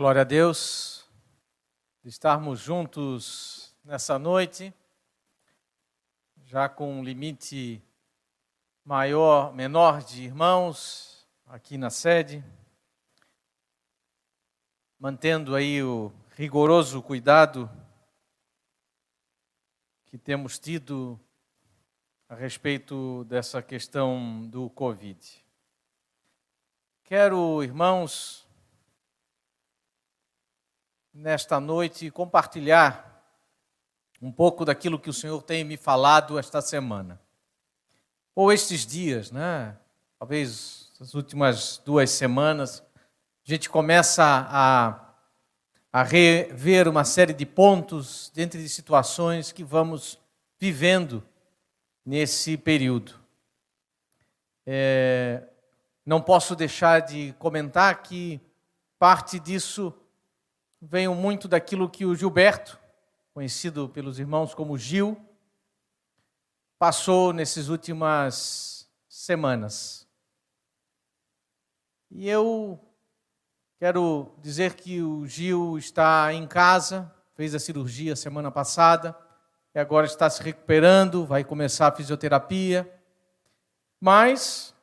Glória a Deus, de estarmos juntos nessa noite, já com um limite maior, menor de irmãos aqui na sede, mantendo aí o rigoroso cuidado que temos tido a respeito dessa questão do Covid. Quero, irmãos, nesta noite compartilhar um pouco daquilo que o Senhor tem me falado esta semana. Ou estes dias, né? Talvez as últimas duas semanas, a gente começa a, a rever uma série de pontos dentro de situações que vamos vivendo nesse período. É, não posso deixar de comentar que parte disso vem muito daquilo que o Gilberto, conhecido pelos irmãos como Gil, passou nessas últimas semanas. E eu quero dizer que o Gil está em casa, fez a cirurgia semana passada e agora está se recuperando, vai começar a fisioterapia. Mas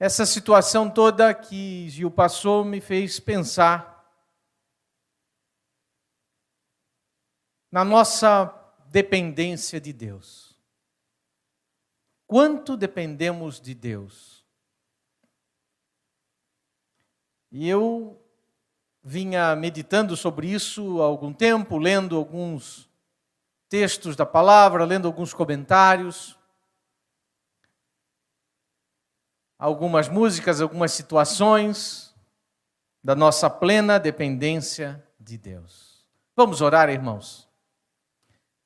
essa situação toda que Gil passou me fez pensar na nossa dependência de Deus. Quanto dependemos de Deus? E eu vinha meditando sobre isso há algum tempo, lendo alguns textos da palavra, lendo alguns comentários, algumas músicas, algumas situações da nossa plena dependência de Deus. Vamos orar, irmãos.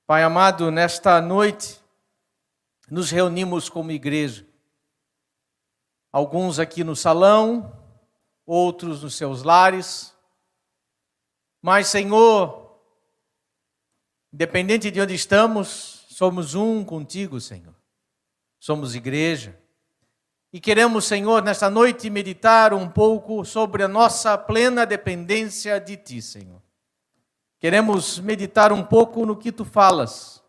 Pai amado, nesta noite nos reunimos como igreja. Alguns aqui no salão, outros nos seus lares. Mas, Senhor, Independente de onde estamos, somos um contigo, Senhor. Somos igreja. E queremos, Senhor, nesta noite meditar um pouco sobre a nossa plena dependência de Ti, Senhor. Queremos meditar um pouco no que Tu falas.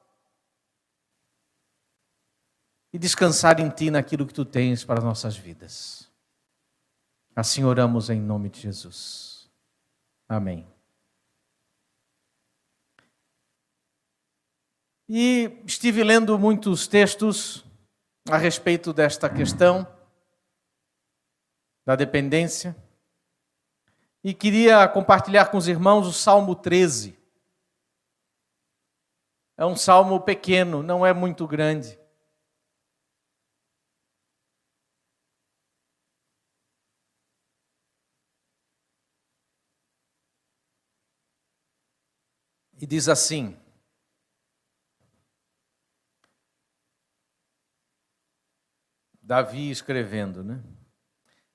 E descansar em Ti naquilo que Tu tens para as nossas vidas. Assim oramos em nome de Jesus. Amém. E estive lendo muitos textos a respeito desta questão da dependência. E queria compartilhar com os irmãos o Salmo 13. É um salmo pequeno, não é muito grande. E diz assim: Davi escrevendo, né?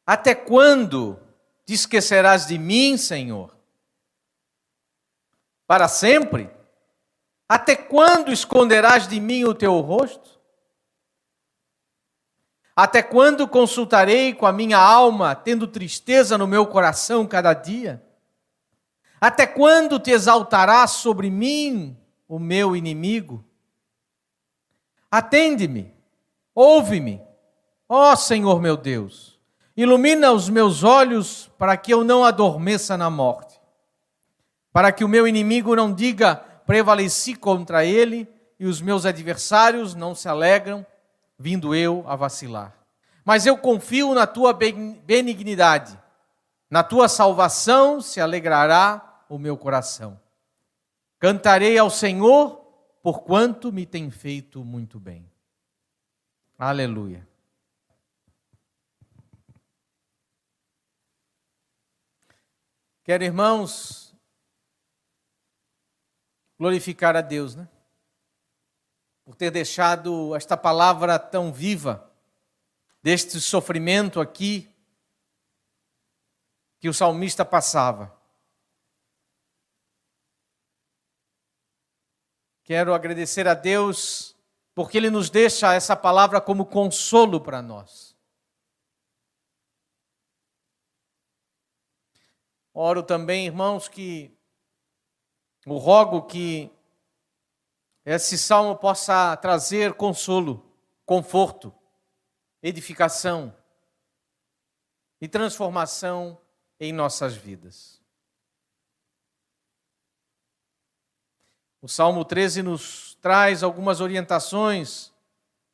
Até quando te esquecerás de mim, Senhor? Para sempre? Até quando esconderás de mim o teu rosto? Até quando consultarei com a minha alma, tendo tristeza no meu coração cada dia? Até quando te exaltarás sobre mim, o meu inimigo? Atende-me, ouve-me Ó Senhor meu Deus, ilumina os meus olhos para que eu não adormeça na morte, para que o meu inimigo não diga prevaleci contra ele e os meus adversários não se alegram, vindo eu a vacilar. Mas eu confio na tua benignidade, na tua salvação se alegrará o meu coração. Cantarei ao Senhor, porquanto me tem feito muito bem. Aleluia. Quero, irmãos, glorificar a Deus, né? Por ter deixado esta palavra tão viva, deste sofrimento aqui que o salmista passava. Quero agradecer a Deus porque Ele nos deixa essa palavra como consolo para nós. Oro também, irmãos, que o rogo que esse salmo possa trazer consolo, conforto, edificação e transformação em nossas vidas. O Salmo 13 nos traz algumas orientações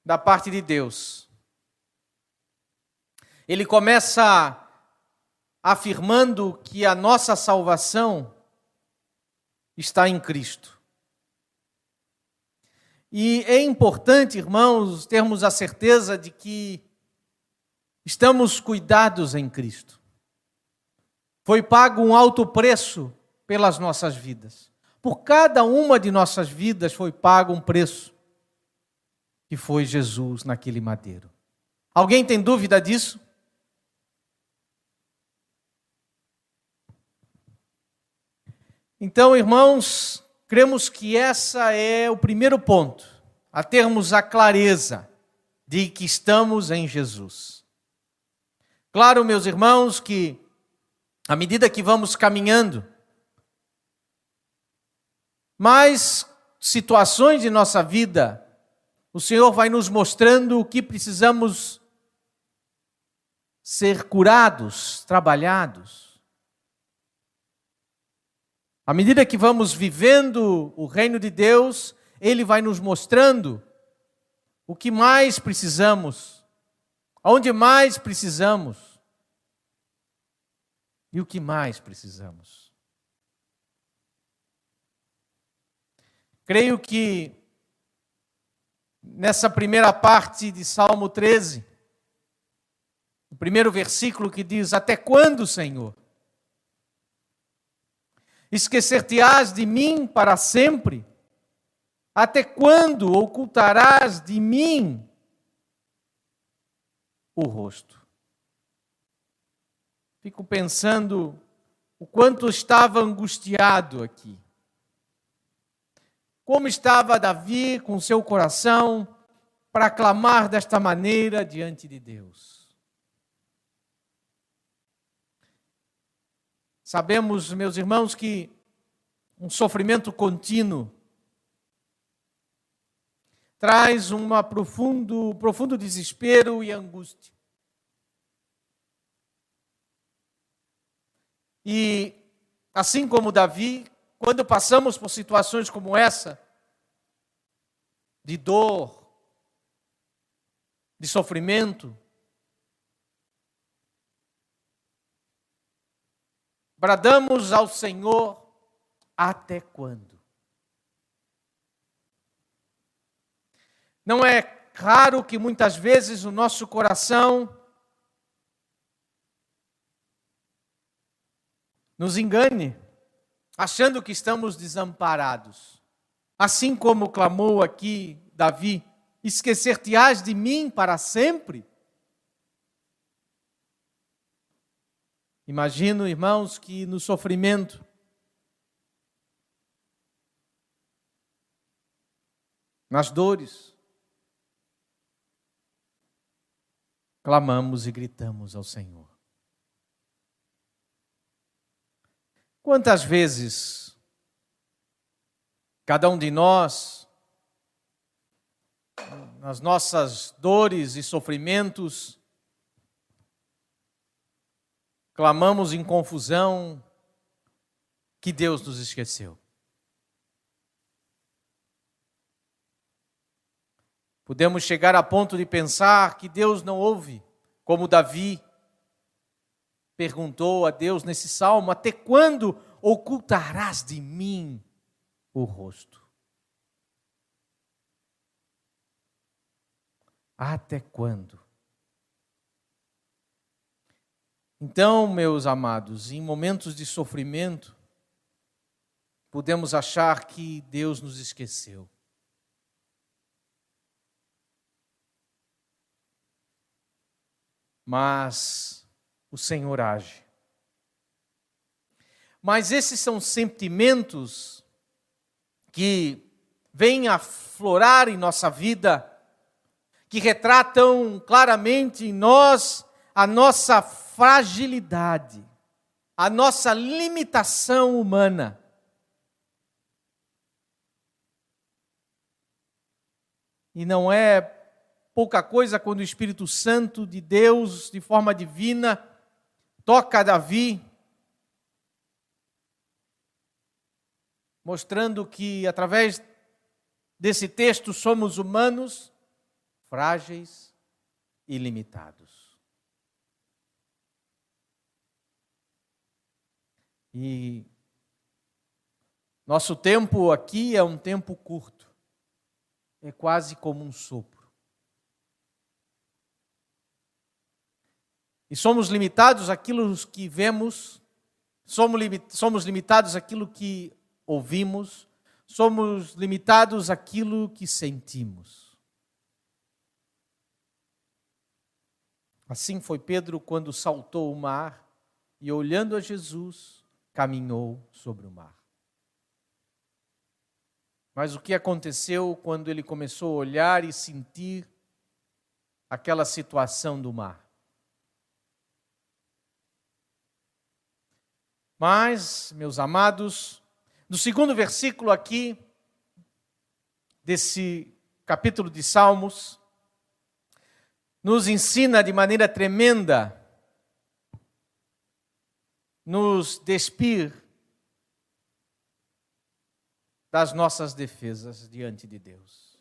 da parte de Deus. Ele começa afirmando que a nossa salvação está em Cristo. E é importante, irmãos, termos a certeza de que estamos cuidados em Cristo. Foi pago um alto preço pelas nossas vidas. Por cada uma de nossas vidas foi pago um preço, que foi Jesus naquele madeiro. Alguém tem dúvida disso? Então, irmãos, cremos que essa é o primeiro ponto, a termos a clareza de que estamos em Jesus. Claro, meus irmãos, que à medida que vamos caminhando, mas situações de nossa vida, o Senhor vai nos mostrando o que precisamos ser curados, trabalhados. À medida que vamos vivendo o reino de Deus, Ele vai nos mostrando o que mais precisamos, aonde mais precisamos e o que mais precisamos. Creio que nessa primeira parte de Salmo 13, o primeiro versículo que diz: Até quando, Senhor? Esquecer-te-ás de mim para sempre? Até quando ocultarás de mim o rosto? Fico pensando o quanto estava angustiado aqui. Como estava Davi com seu coração para clamar desta maneira diante de Deus? Sabemos, meus irmãos, que um sofrimento contínuo traz um profundo, profundo desespero e angústia. E assim como Davi, quando passamos por situações como essa, de dor, de sofrimento, bradamos ao Senhor até quando? Não é raro que muitas vezes o nosso coração nos engane achando que estamos desamparados. Assim como clamou aqui Davi: Esquecer-te-ás de mim para sempre? Imagino, irmãos, que no sofrimento, nas dores, clamamos e gritamos ao Senhor. Quantas vezes cada um de nós, nas nossas dores e sofrimentos, clamamos em confusão que Deus nos esqueceu. Podemos chegar a ponto de pensar que Deus não ouve, como Davi perguntou a Deus nesse salmo: Até quando ocultarás de mim o rosto? Até quando? Então, meus amados, em momentos de sofrimento, podemos achar que Deus nos esqueceu. Mas o Senhor age. Mas esses são sentimentos que vêm aflorar em nossa vida, que retratam claramente em nós a nossa fragilidade, a nossa limitação humana. E não é pouca coisa quando o Espírito Santo de Deus, de forma divina, toca Davi, mostrando que através desse texto somos humanos, frágeis e limitados. E nosso tempo aqui é um tempo curto é quase como um sopro. E somos limitados àquilo que vemos, somos limitados àquilo que ouvimos, somos limitados àquilo que sentimos. Assim foi Pedro quando saltou o mar e, olhando a Jesus, caminhou sobre o mar. Mas o que aconteceu quando ele começou a olhar e sentir aquela situação do mar? Mas, meus amados, no segundo versículo aqui, desse capítulo de Salmos, nos ensina de maneira tremenda, nos despir das nossas defesas diante de Deus.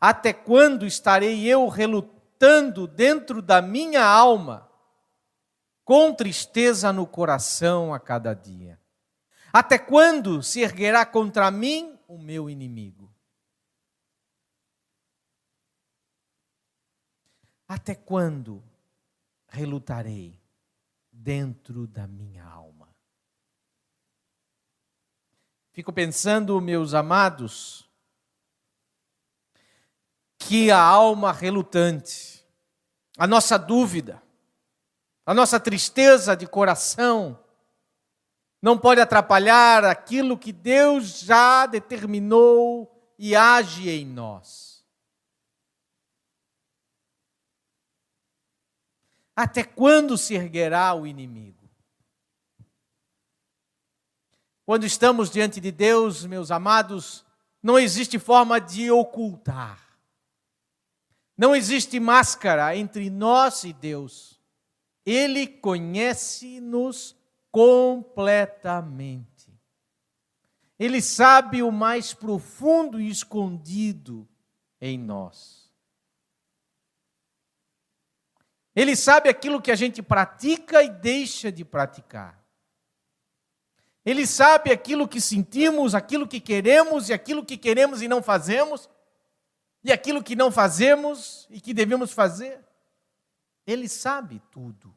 Até quando estarei eu relutando dentro da minha alma, com tristeza no coração a cada dia? Até quando se erguerá contra mim o meu inimigo? Até quando relutarei dentro da minha alma? Fico pensando, meus amados, que a alma relutante, a nossa dúvida, a nossa tristeza de coração, não pode atrapalhar aquilo que Deus já determinou e age em nós. Até quando se erguerá o inimigo? Quando estamos diante de Deus, meus amados, não existe forma de ocultar. Não existe máscara entre nós e Deus. Ele conhece-nos completamente. Ele sabe o mais profundo e escondido em nós. Ele sabe aquilo que a gente pratica e deixa de praticar. Ele sabe aquilo que sentimos, aquilo que queremos e aquilo que queremos e não fazemos, e aquilo que não fazemos e que devemos fazer. Ele sabe tudo.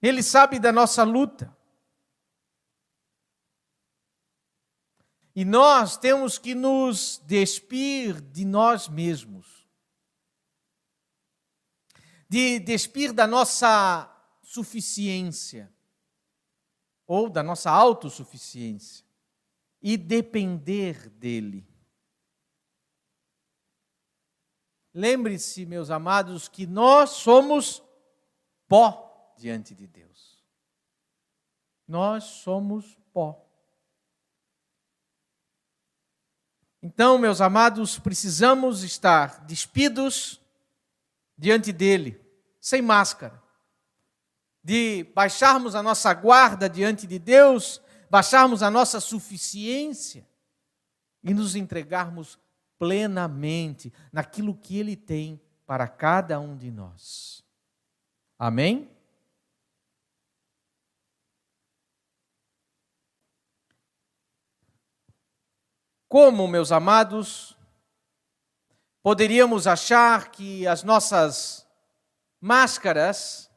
Ele sabe da nossa luta. E nós temos que nos despir de nós mesmos, de despir da nossa suficiência ou da nossa autossuficiência e depender dele. Lembre-se, meus amados, que nós somos pó diante de Deus. Nós somos pó. Então, meus amados, precisamos estar despidos diante dele, sem máscara de baixarmos a nossa guarda diante de Deus, baixarmos a nossa suficiência e nos entregarmos plenamente naquilo que Ele tem para cada um de nós. Amém? Como, meus amados, poderíamos achar que as nossas máscaras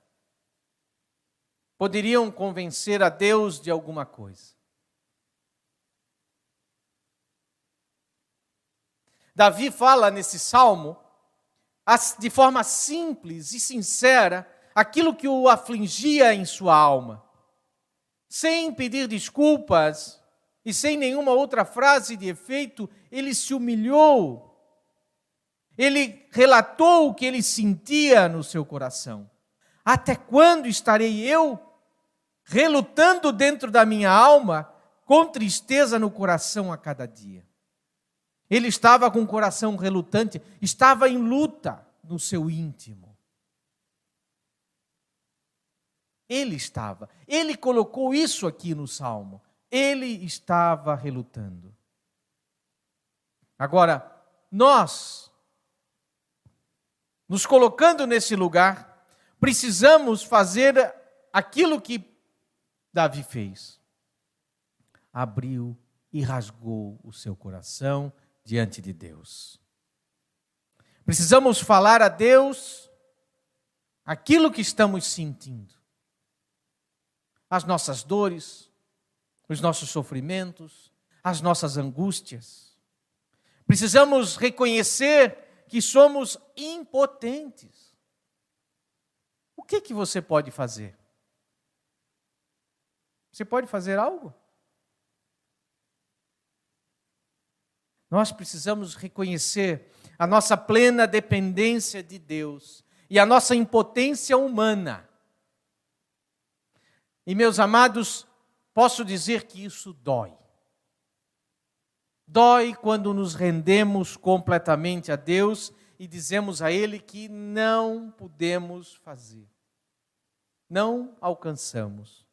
poderiam convencer a Deus de alguma coisa. Davi fala nesse salmo, de forma simples e sincera, aquilo que o afligia em sua alma, sem pedir desculpas e sem nenhuma outra frase de efeito, ele se humilhou. Ele relatou o que ele sentia no seu coração Até quando estarei eu relutando dentro da minha alma, com tristeza no coração a cada dia? Ele estava com o coração relutante, estava em luta no seu íntimo. Ele estava, ele colocou isso aqui no salmo. Ele estava relutando. Agora, nós, nos colocando nesse lugar, precisamos fazer aquilo que Davi fez. Abriu e rasgou o seu coração diante de Deus. Precisamos falar a Deus aquilo que estamos sentindo, as nossas dores, os nossos sofrimentos, as nossas angústias. Precisamos reconhecer que somos impotentes. O que que você pode fazer? Você pode fazer algo? Nós precisamos reconhecer a nossa plena dependência de Deus e a nossa impotência humana. E, meus amados, posso dizer que isso dói. Dói quando nos rendemos completamente a Deus e dizemos a Ele que não podemos fazer, não alcançamos.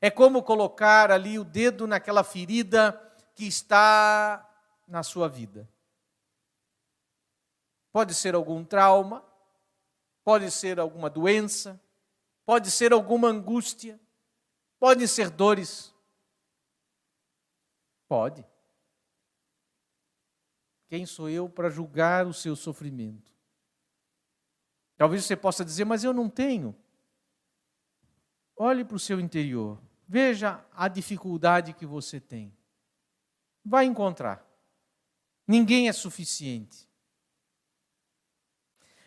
É como colocar ali o dedo naquela ferida que está na sua vida. Pode ser algum trauma, pode ser alguma doença, pode ser alguma angústia, pode ser dores. Pode. Quem sou eu para julgar o seu sofrimento? Talvez você possa dizer, mas eu não tenho. Olhe para o seu interior, veja a dificuldade que você tem. Vai encontrar. Ninguém é suficiente.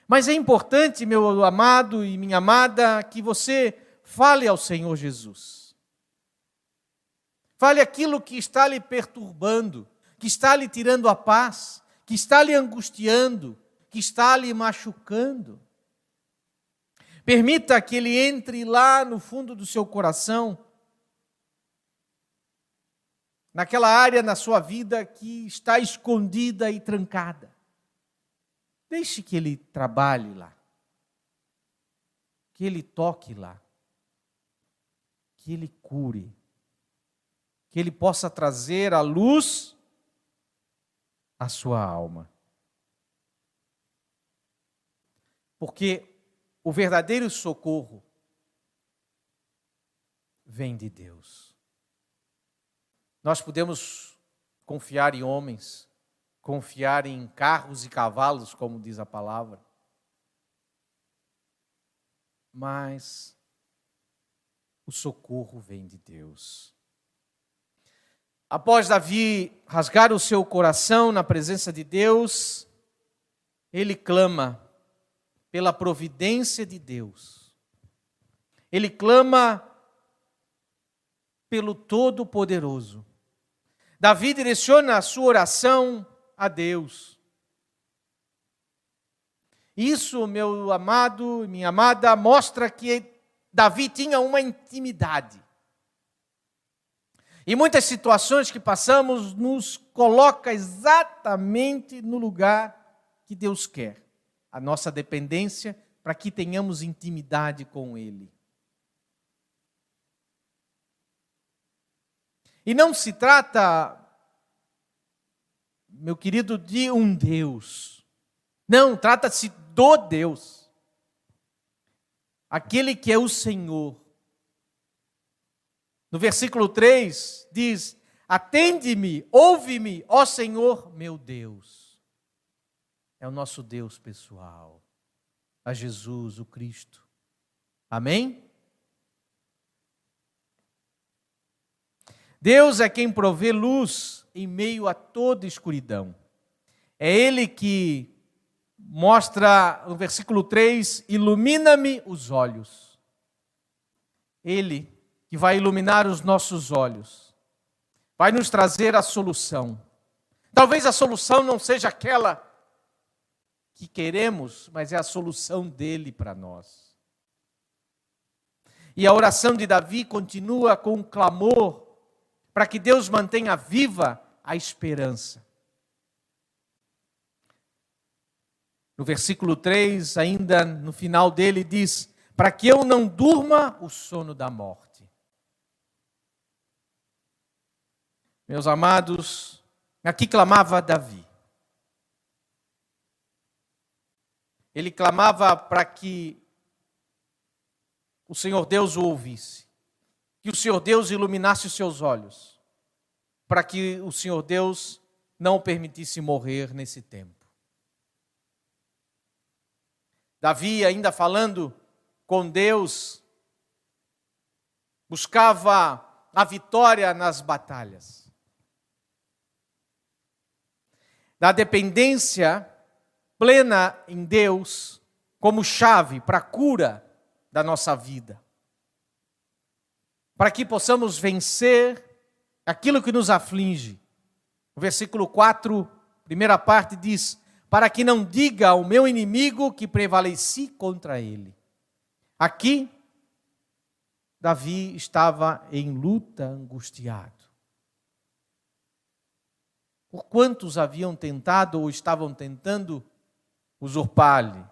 Mas é importante, meu amado e minha amada, que você fale ao Senhor Jesus. Fale aquilo que está lhe perturbando, que está lhe tirando a paz, que está lhe angustiando, que está lhe machucando. Permita que ele entre lá no fundo do seu coração naquela área na sua vida que está escondida e trancada. Deixe que Ele trabalhe lá, que Ele toque lá, que Ele cure, que Ele possa trazer a luz à sua alma. Porque o verdadeiro socorro vem de Deus. Nós podemos confiar em homens, confiar em carros e cavalos, como diz a palavra. Mas o socorro vem de Deus. Após Davi rasgar o seu coração na presença de Deus, ele clama pela providência de Deus. Ele clama pelo Todo-Poderoso. Davi direciona a sua oração a Deus. Isso, meu amado e minha amada, mostra que Davi tinha uma intimidade. E muitas situações que passamos nos coloca exatamente no lugar que Deus quer. A nossa dependência para que tenhamos intimidade com Ele. E não se trata, meu querido, de um Deus. Não, trata-se do Deus. Aquele que é o Senhor. No versículo 3 diz: Atende-me, ouve-me, ó Senhor meu Deus. É o nosso Deus pessoal, a Jesus, o Cristo. Amém? Deus é quem provê luz em meio a toda escuridão. É Ele que mostra, no versículo 3, ilumina-me os olhos. Ele que vai iluminar os nossos olhos, vai nos trazer a solução. Talvez a solução não seja aquela que queremos, mas é a solução dele para nós. E a oração de Davi continua com um clamor para que Deus mantenha viva a esperança. No versículo 3, ainda no final dele, diz: Para que eu não durma o sono da morte. Meus amados, aqui clamava Davi. Ele clamava para que o Senhor Deus o ouvisse, que o Senhor Deus iluminasse os seus olhos, para que o Senhor Deus não o permitisse morrer nesse tempo. Davi, ainda falando com Deus, buscava a vitória nas batalhas. Da dependência plena em Deus como chave para a cura da nossa vida. Para que possamos vencer aquilo que nos aflige. O versículo 4, primeira parte diz: Para que não diga ao meu inimigo que prevaleci contra ele. Aqui, Davi estava em luta, angustiado. Por quantos haviam tentado ou estavam tentando usurpar-lhe,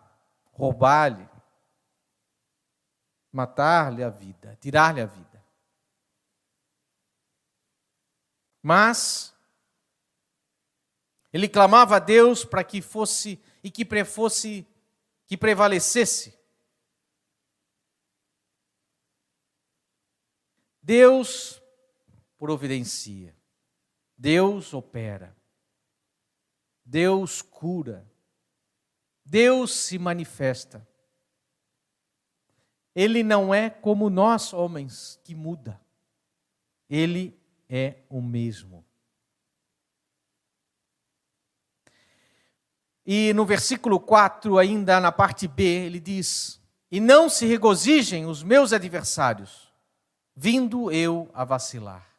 roubar-lhe, matar-lhe a vida, tirar-lhe a vida. Mas ele clamava a Deus para que fosse e que que prevalecesse. Deus providencia. Deus opera. Deus cura. Deus se manifesta. Ele não é como nós, homens, que muda. Ele é o mesmo. E no versículo 4, ainda na parte B, ele diz: E não se regozijem os meus adversários, vindo eu a vacilar.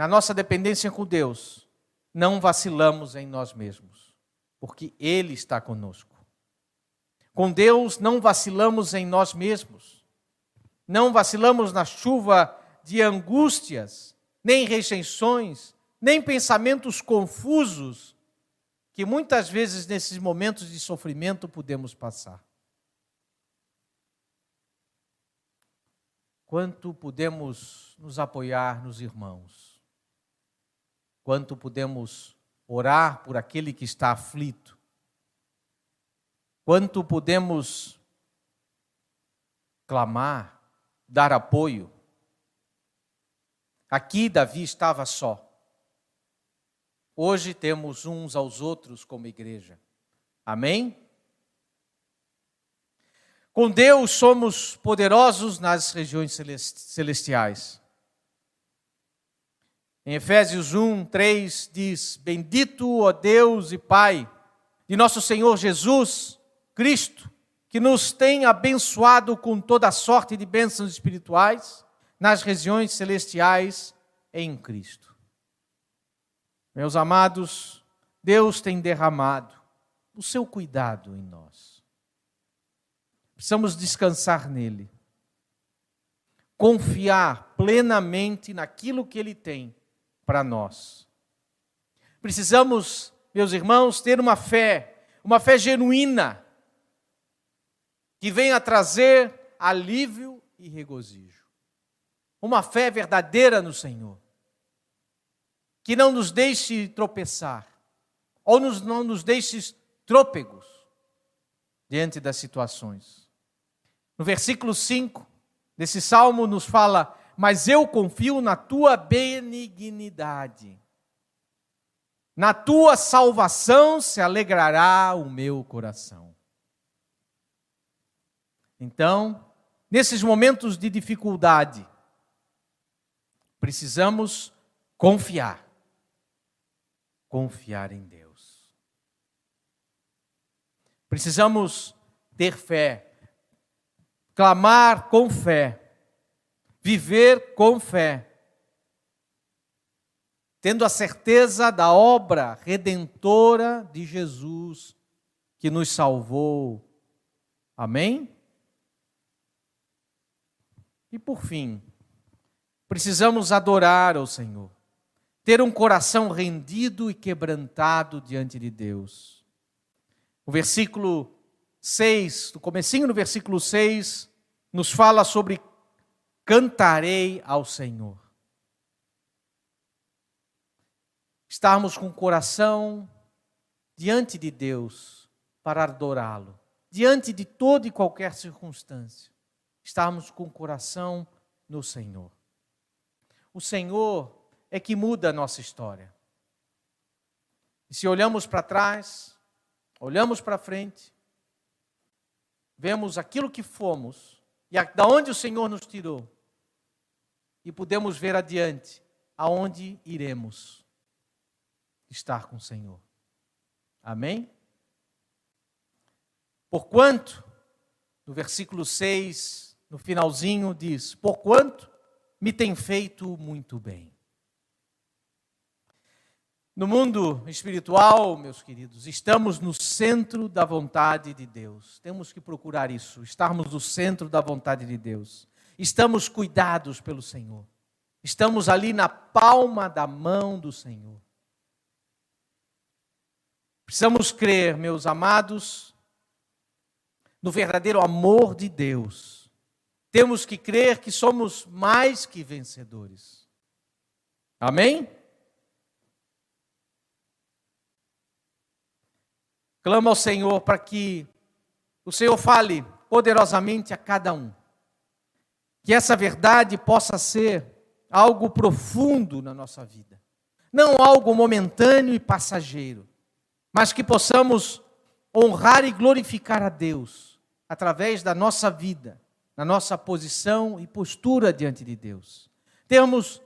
Na nossa dependência com Deus, não vacilamos em nós mesmos, porque Ele está conosco. Com Deus não vacilamos em nós mesmos. Não vacilamos na chuva de angústias, nem rejeições, nem pensamentos confusos que muitas vezes nesses momentos de sofrimento podemos passar. Quanto podemos nos apoiar nos irmãos? Quanto podemos orar por aquele que está aflito? quanto podemos clamar, dar apoio. Aqui Davi estava só. Hoje temos uns aos outros como igreja. Amém? Com Deus somos poderosos nas regiões celestiais. Em Efésios 1, 3 diz: Bendito, ó Deus e Pai de nosso Senhor Jesus, Cristo, que nos tem abençoado com toda sorte de bênçãos espirituais nas regiões celestiais em Cristo. Meus amados, Deus tem derramado o seu cuidado em nós. Precisamos descansar nele. Confiar plenamente naquilo que ele tem para nós. Precisamos, meus irmãos, ter uma fé, uma fé genuína que venha trazer alívio e regozijo. Uma fé verdadeira no Senhor, que não nos deixe tropeçar, ou nos, não nos deixe trôpegos diante das situações. No versículo 5 desse salmo nos fala: Mas eu confio na tua benignidade, na tua salvação se alegrará o meu coração. Então, nesses momentos de dificuldade, precisamos confiar. Confiar em Deus. Precisamos ter fé, clamar com fé, viver com fé, tendo a certeza da obra redentora de Jesus que nos salvou. Amém? E por fim, precisamos adorar ao Senhor, ter um coração rendido e quebrantado diante de Deus. O versículo 6, no comecinho do versículo 6, nos fala sobre cantarei ao Senhor. Estarmos com o coração diante de Deus para adorá-lo, diante de toda e qualquer circunstância. Estarmos com o coração no Senhor. O Senhor é que muda a nossa história. E se olhamos para trás, olhamos para frente, vemos aquilo que fomos e da onde o Senhor nos tirou, e podemos ver adiante aonde iremos estar com o Senhor. Amém? Porquanto, no versículo 6, no finalzinho, diz: Porquanto me tem feito muito bem. No mundo espiritual, meus queridos, estamos no centro da vontade de Deus. Temos que procurar isso, estarmos no centro da vontade de Deus. Estamos cuidados pelo Senhor. Estamos ali na palma da mão do Senhor. Precisamos crer, meus amados, no verdadeiro amor de Deus. Temos que crer que somos mais que vencedores. Amém? Clama ao Senhor para que o Senhor fale poderosamente a cada um. Que essa verdade possa ser algo profundo na nossa vida. Não algo momentâneo e passageiro, mas que possamos honrar e glorificar a Deus através da nossa vida, na nossa posição e postura diante de Deus. Temos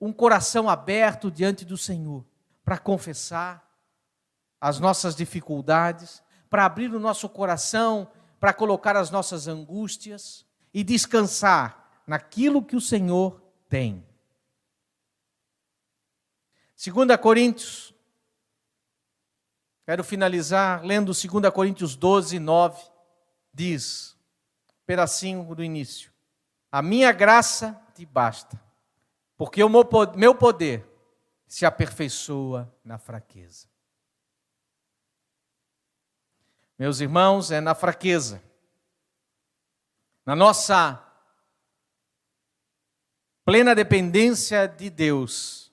um coração aberto diante do Senhor para confessar, as nossas dificuldades, para abrir o nosso coração, para colocar as nossas angústias e descansar naquilo que o Senhor tem. 2 Coríntios, quero finalizar lendo 2 Coríntios 12, 9, diz, pedacinho do início: A minha graça te basta, porque o meu poder se aperfeiçoa na fraqueza. Meus irmãos, é na fraqueza, na nossa plena dependência de Deus,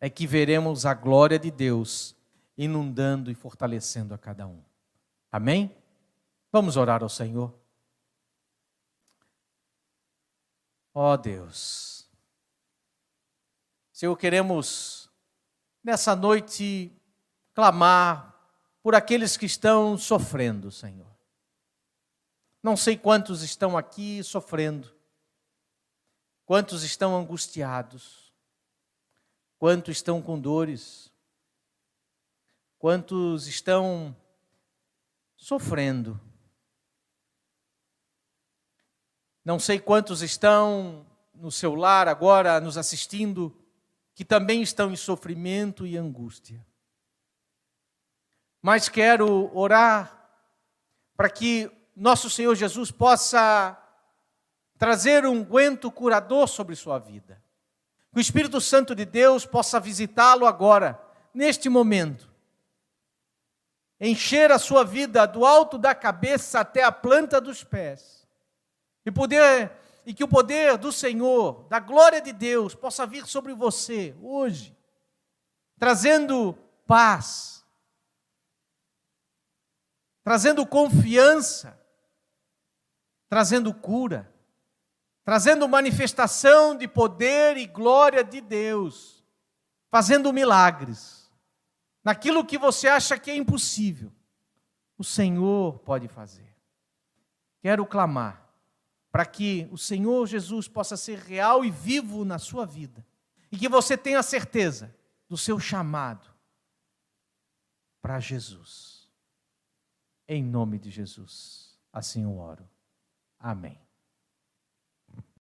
é que veremos a glória de Deus inundando e fortalecendo a cada um. Amém? Vamos orar ao Senhor. Ó oh Deus, Senhor, queremos nessa noite clamar por aqueles que estão sofrendo, Senhor. Não sei quantos estão aqui sofrendo, quantos estão angustiados, quantos estão com dores, quantos estão sofrendo. Não sei quantos estão no seu lar agora nos assistindo, que também estão em sofrimento e angústia mas quero orar para que nosso Senhor Jesus possa trazer um guento curador sobre sua vida. Que o Espírito Santo de Deus possa visitá-lo agora, neste momento. Encher a sua vida do alto da cabeça até a planta dos pés. E poder e que o poder do Senhor, da glória de Deus, possa vir sobre você hoje, trazendo paz, trazendo confiança, trazendo cura, trazendo manifestação de poder e glória de Deus, fazendo milagres. Naquilo que você acha que é impossível, o Senhor pode fazer. Quero clamar para que o Senhor Jesus possa ser real e vivo na sua vida e que você tenha certeza do seu chamado para Jesus. Em nome de Jesus. Assim eu oro. Amém.